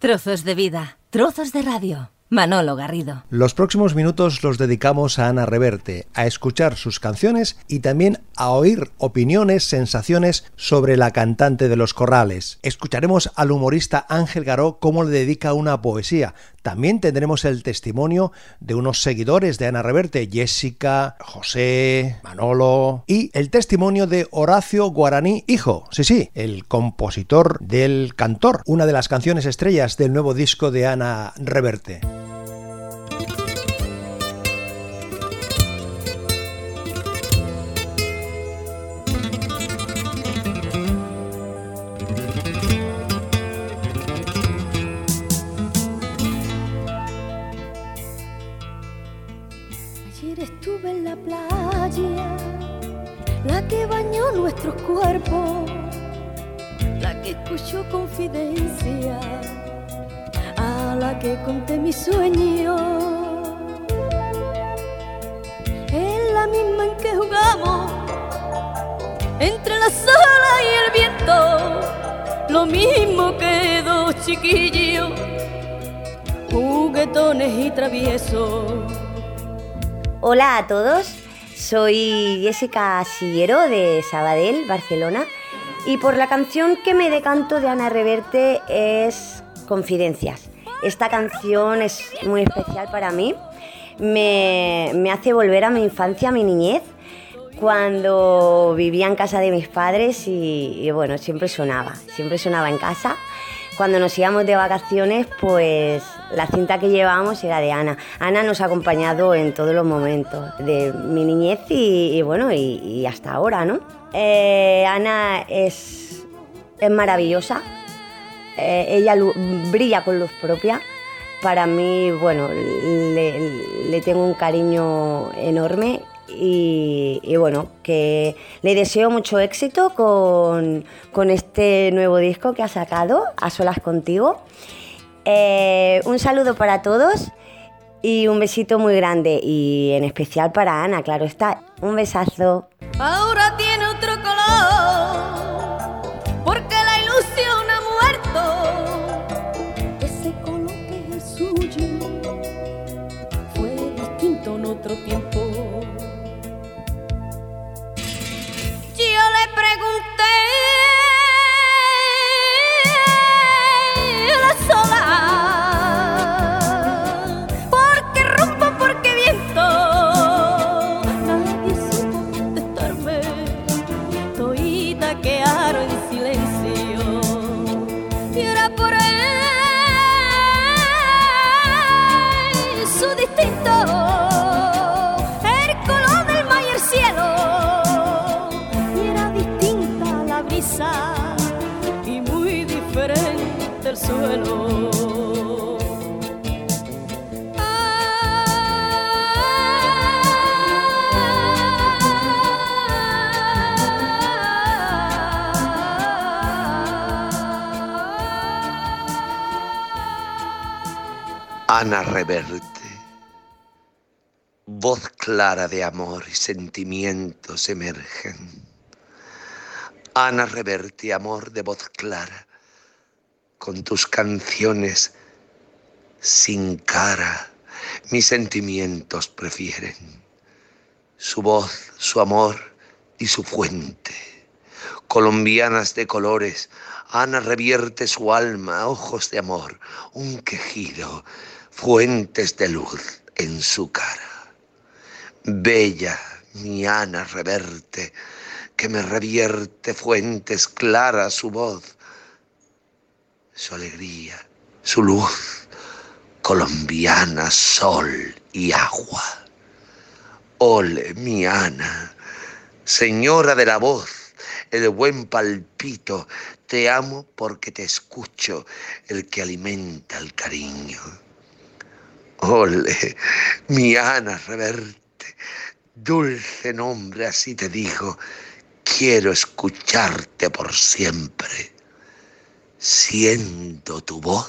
Trozos de vida, trozos de radio. Manolo Garrido. Los próximos minutos los dedicamos a Ana Reverte, a escuchar sus canciones y también a oír opiniones, sensaciones sobre la cantante de los corrales. Escucharemos al humorista Ángel Garó cómo le dedica una poesía. También tendremos el testimonio de unos seguidores de Ana Reverte, Jessica, José, Manolo y el testimonio de Horacio Guaraní Hijo, sí, sí, el compositor del Cantor, una de las canciones estrellas del nuevo disco de Ana Reverte. Nuestros cuerpos, la que escuchó confidencia, a la que conté mi sueño. Es la misma en que jugamos, entre la sola y el viento, lo mismo que dos chiquillos, juguetones y traviesos. Hola a todos. Soy Jessica Sillero de Sabadell, Barcelona, y por la canción que me decanto de Ana Reverte es Confidencias. Esta canción es muy especial para mí, me, hace volver a mi infancia, a mi niñez, cuando vivía en casa de mis padres y, y bueno, siempre sonaba, siempre sonaba en casa cuando nos íbamos de vacaciones, pues la cinta que llevábamos era de Ana. Ana nos ha acompañado en todos los momentos de mi niñez y, bueno, y, hasta ahora, ¿no? Eh, Ana es, maravillosa, eh, ella brilla con luz propia. Para mí, bueno, le tengo un cariño enorme y, bueno, que le deseo mucho éxito con, este nuevo disco que ha sacado, A Solas Contigo. Eh, un saludo para todos y un besito muy grande y en especial para Ana, claro está. Un besazo. Ahora tiene otro color, Ana Reverte, voz clara de amor y sentimientos emergen. Ana Reverte, amor de voz clara, con tus canciones sin cara, mis sentimientos prefieren. Su voz, su amor y su fuente. Colombianas de colores, Ana revierte su alma, ojos de amor, un quejido fuentes de luz en su cara. Bella mi Ana reverte, que me revierte fuentes claras su voz, su alegría, su luz, colombiana, sol y agua. Ole, mi Ana, señora de la voz, el buen palpito, te amo porque te escucho, el que alimenta el cariño. Ole, mi Ana Reverte, dulce nombre, así te digo, quiero escucharte por siempre. Siento tu voz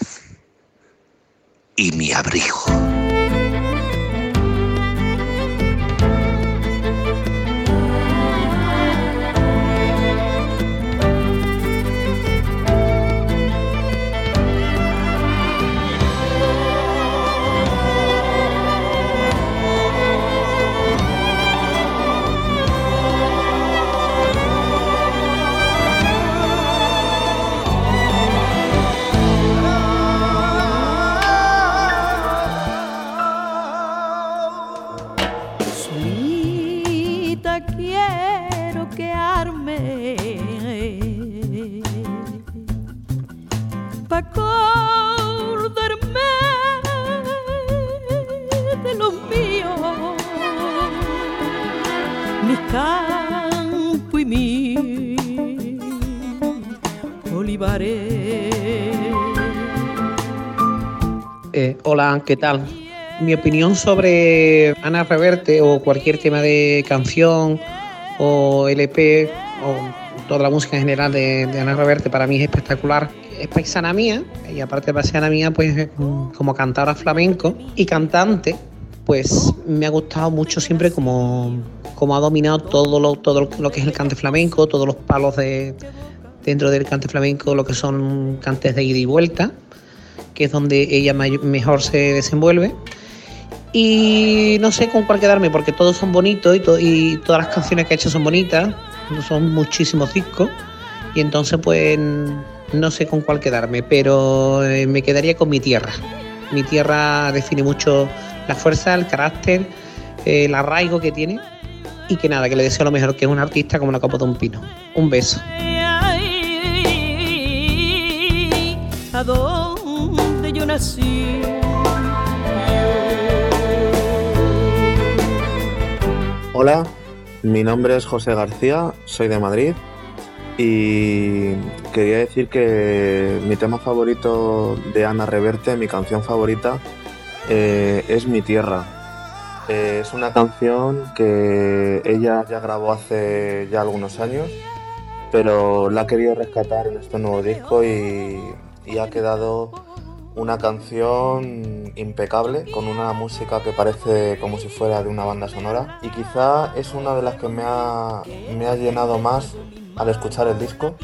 y mi abrigo. Eh, hola, ¿qué tal? Mi opinión sobre Ana Reverte o cualquier tema de canción o LP o toda la música en general de, Ana Reverte para mí es espectacular. Es paisana mía y aparte de paisana mía, pues como cantadora flamenco y cantante, pues me ha gustado mucho siempre como, como ha dominado todo lo, todo lo que es el cante flamenco, todos los palos de, dentro del cante flamenco, lo que son cantes de ida y vuelta, que es donde ella mejor se desenvuelve. Y no sé con cuál quedarme, porque todos son bonitos y, y todas las canciones que ha hecho son bonitas, son muchísimos discos, y entonces pues no sé con cuál quedarme, pero eh, me quedaría con mi tierra. Mi tierra define mucho la fuerza, el carácter, eh, el arraigo que tiene y que nada, que le deseo lo mejor, que es un artista como la copa de un pino. Un beso. ¿A dónde yo nací? Hola, mi nombre es José García, soy de Madrid y quería decir que mi tema favorito de Ana Reverte, mi canción favorita, eh, es Mi Tierra. Eh, es una canción que ella ya grabó hace ya algunos años, pero la ha querido rescatar en este nuevo disco y, y ha quedado una canción impecable, con una música que parece como si fuera de una banda sonora y quizá es una de las que me ha, me ha llenado más al escuchar el disco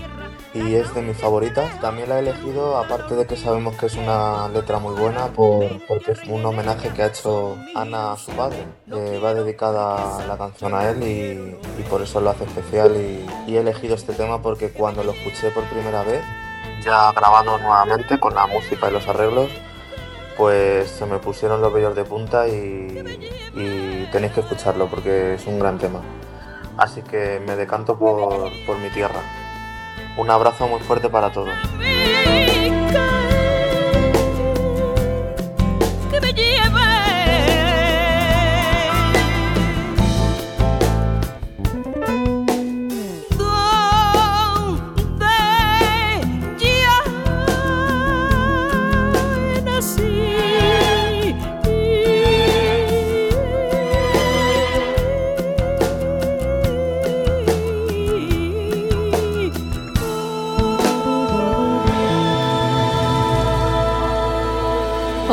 y es de mis favoritas. También la he elegido, aparte de que sabemos que es una letra muy buena, por, porque es un homenaje que ha hecho Ana a su padre. va dedicada la canción a él y, por eso lo hace especial. Y, he elegido este tema porque cuando lo escuché por primera vez, ya grabado nuevamente con la música y los arreglos, pues se me pusieron los vellos de punta y, y tenéis que escucharlo porque es un gran tema. Así que me decanto por, por mi tierra. Un abrazo muy fuerte para todos.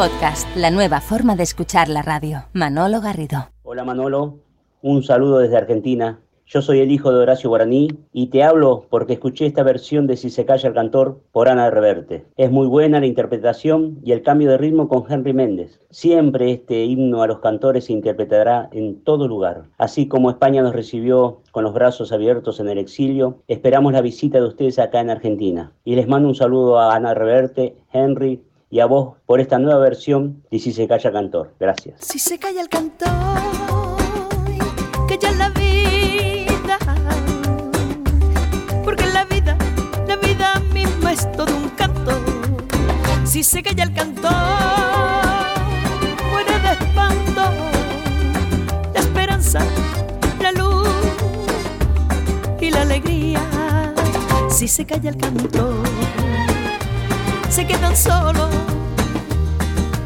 Podcast, la nueva forma de escuchar la radio. Manolo Garrido. Hola Manolo, un saludo desde Argentina. Yo soy el hijo de Horacio Guaraní y te hablo porque escuché esta versión de Si se calla el cantor por Ana de Reverte. Es muy buena la interpretación y el cambio de ritmo con Henry Méndez. Siempre este himno a los cantores se interpretará en todo lugar. Así como España nos recibió con los brazos abiertos en el exilio, esperamos la visita de ustedes acá en Argentina. Y les mando un saludo a Ana Reverte, Henry, y a vos por esta nueva versión de Si se calla cantor. Gracias. Si se calla el cantor, ya la vida, porque la vida, la vida misma es todo un canto. Si se calla el cantor, muere de espanto, la esperanza, la luz y la alegría. Si se calla el cantor se quedan solos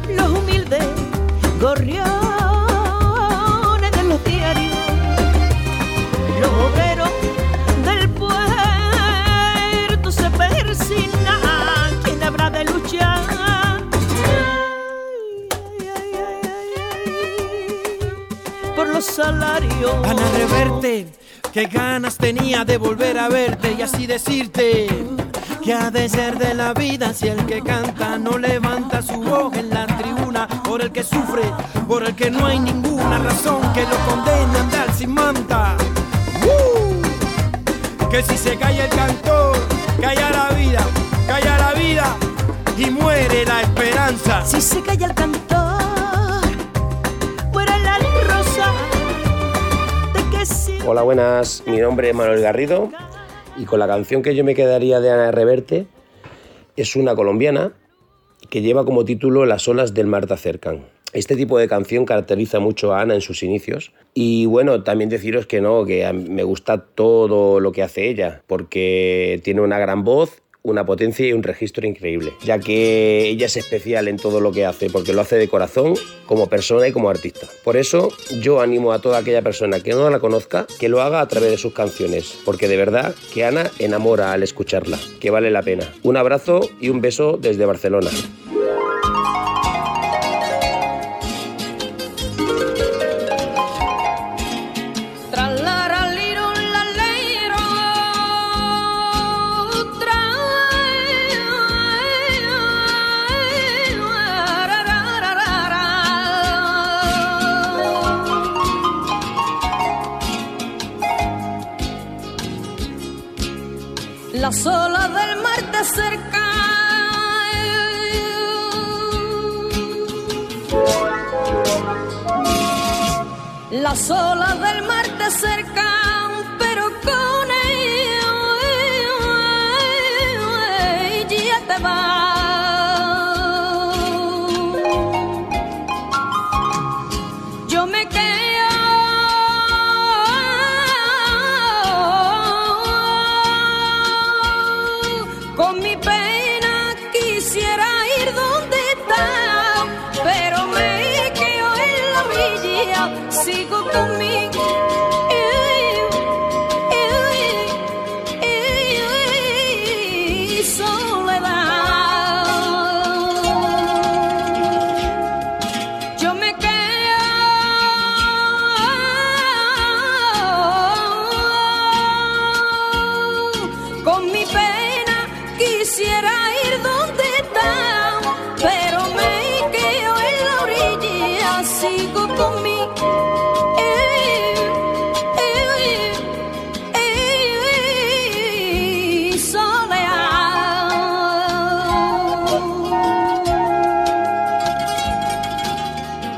los humildes gorriones de los diarios, los obreros del puerto se persignan, ¿quién habrá de luchar? por los salarios. Ana Reverte, qué ganas tenía de volver a verte y así decirte ¿Qué ha de ser de la vida si el que canta no levanta su voz en la tribuna? Por el que sufre, por el que no hay ninguna razón que lo condene a andar sin manta. ¡Uh! Que si se calla el cantor, calla la vida, calla la vida y muere la esperanza. Si se calla el cantor, muere la rosa. De que sí. Hola, buenas. Mi nombre es Manuel Garrido y con la canción que yo me quedaría de Ana Reverte es una colombiana que lleva como título Las olas del mar te acercan. Este tipo de canción caracteriza mucho a Ana en sus inicios. Y bueno, también deciros que no, que me gusta todo lo que hace ella, porque tiene una gran voz, una potencia y un registro increíble, ya que ella es especial en todo lo que hace, porque lo hace de corazón, como persona y como artista. Por eso yo animo a toda aquella persona que no la conozca que lo haga a través de sus canciones, porque de verdad que Ana enamora al escucharla, que vale la pena. Un abrazo y un beso desde Barcelona. Las olas del mar te cercan. Las olas del mar te cercan, pero con ella te va. domingo